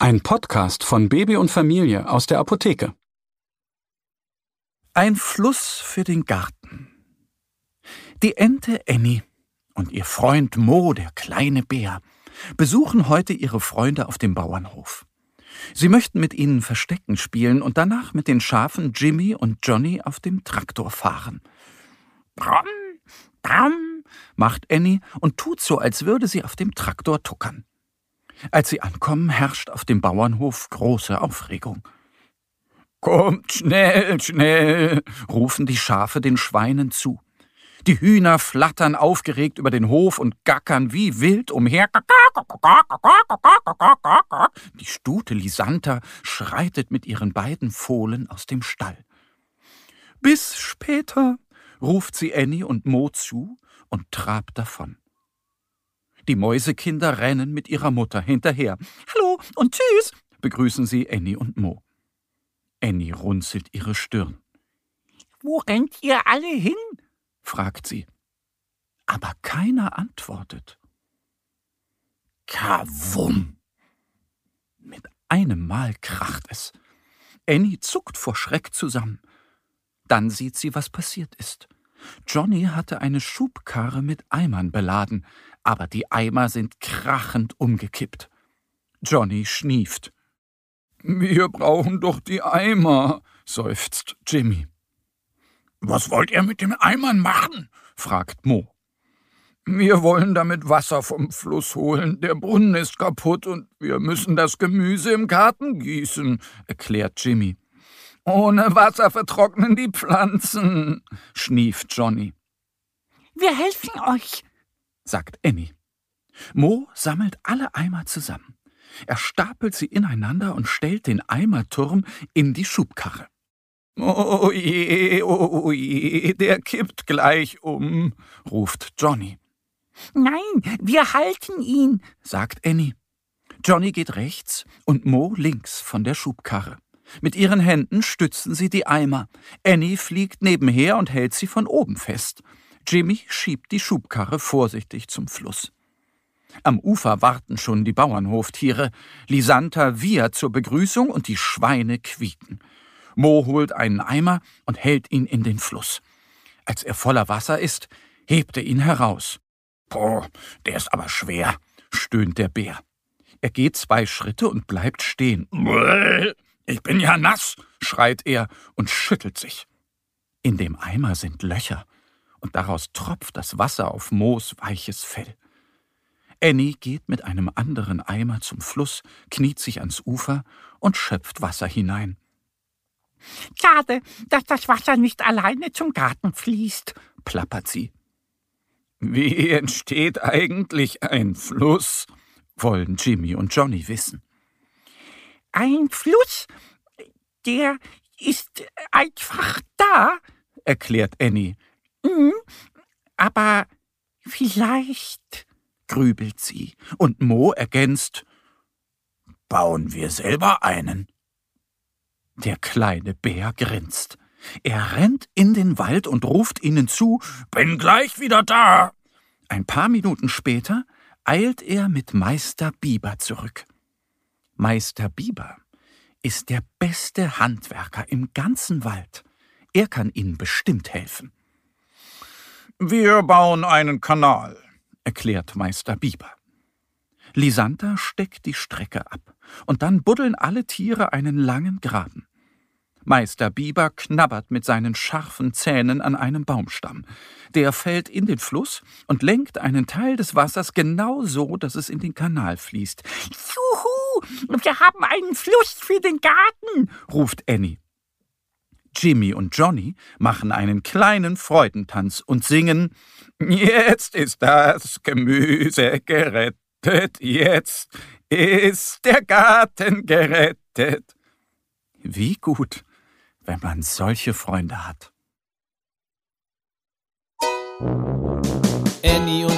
Ein Podcast von Baby und Familie aus der Apotheke. Ein Fluss für den Garten. Die Ente Annie und ihr Freund Mo, der kleine Bär, besuchen heute ihre Freunde auf dem Bauernhof. Sie möchten mit ihnen Verstecken spielen und danach mit den Schafen Jimmy und Johnny auf dem Traktor fahren. Bram, bram, macht Annie und tut so, als würde sie auf dem Traktor tuckern. Als sie ankommen, herrscht auf dem Bauernhof große Aufregung. Kommt schnell, schnell, rufen die Schafe den Schweinen zu. Die Hühner flattern aufgeregt über den Hof und gackern wie wild umher. Die Stute Lisanta schreitet mit ihren beiden Fohlen aus dem Stall. Bis später, ruft sie Annie und Mo zu und trabt davon. Die Mäusekinder rennen mit ihrer Mutter hinterher. Hallo und tschüss, begrüßen sie Annie und Mo. Annie runzelt ihre Stirn. Wo rennt ihr alle hin? fragt sie. Aber keiner antwortet. Kawum! Mit einem Mal kracht es. Annie zuckt vor Schreck zusammen. Dann sieht sie, was passiert ist. Johnny hatte eine Schubkarre mit Eimern beladen, aber die Eimer sind krachend umgekippt. Johnny schnieft. Wir brauchen doch die Eimer, seufzt Jimmy. Was wollt ihr mit den Eimern machen? fragt Mo. Wir wollen damit Wasser vom Fluss holen. Der Brunnen ist kaputt und wir müssen das Gemüse im Garten gießen, erklärt Jimmy. Ohne Wasser vertrocknen die Pflanzen, schnieft Johnny. Wir helfen euch, sagt Annie. Mo sammelt alle Eimer zusammen. Er stapelt sie ineinander und stellt den Eimerturm in die Schubkarre. Oh je, oh je, der kippt gleich um, ruft Johnny. Nein, wir halten ihn, sagt Annie. Johnny geht rechts und Mo links von der Schubkarre. Mit ihren Händen stützen sie die Eimer. Annie fliegt nebenher und hält sie von oben fest. Jimmy schiebt die Schubkarre vorsichtig zum Fluss. Am Ufer warten schon die Bauernhoftiere. Lisanta wiehert zur Begrüßung und die Schweine quieken. Mo holt einen Eimer und hält ihn in den Fluss. Als er voller Wasser ist, hebt er ihn heraus. Boah, der ist aber schwer, stöhnt der Bär. Er geht zwei Schritte und bleibt stehen. Ich bin ja nass, schreit er und schüttelt sich. In dem Eimer sind Löcher, und daraus tropft das Wasser auf Moos weiches Fell. Annie geht mit einem anderen Eimer zum Fluss, kniet sich ans Ufer und schöpft Wasser hinein. Schade, dass das Wasser nicht alleine zum Garten fließt, plappert sie. Wie entsteht eigentlich ein Fluss? wollen Jimmy und Johnny wissen. Ein Fluss, der ist einfach da, erklärt Annie. Mhm, aber vielleicht, grübelt sie, und Mo ergänzt, bauen wir selber einen. Der kleine Bär grinst. Er rennt in den Wald und ruft ihnen zu Bin gleich wieder da. Ein paar Minuten später eilt er mit Meister Biber zurück. Meister Biber ist der beste Handwerker im ganzen Wald. Er kann Ihnen bestimmt helfen. Wir bauen einen Kanal, erklärt Meister Biber. Lisanta steckt die Strecke ab, und dann buddeln alle Tiere einen langen Graben. Meister Biber knabbert mit seinen scharfen Zähnen an einem Baumstamm. Der fällt in den Fluss und lenkt einen Teil des Wassers genau so, dass es in den Kanal fließt. Juhu, wir haben einen Fluss für den Garten, ruft Annie. Jimmy und Johnny machen einen kleinen Freudentanz und singen Jetzt ist das Gemüse gerettet, jetzt ist der Garten gerettet. Wie gut, wenn man solche Freunde hat. Annie und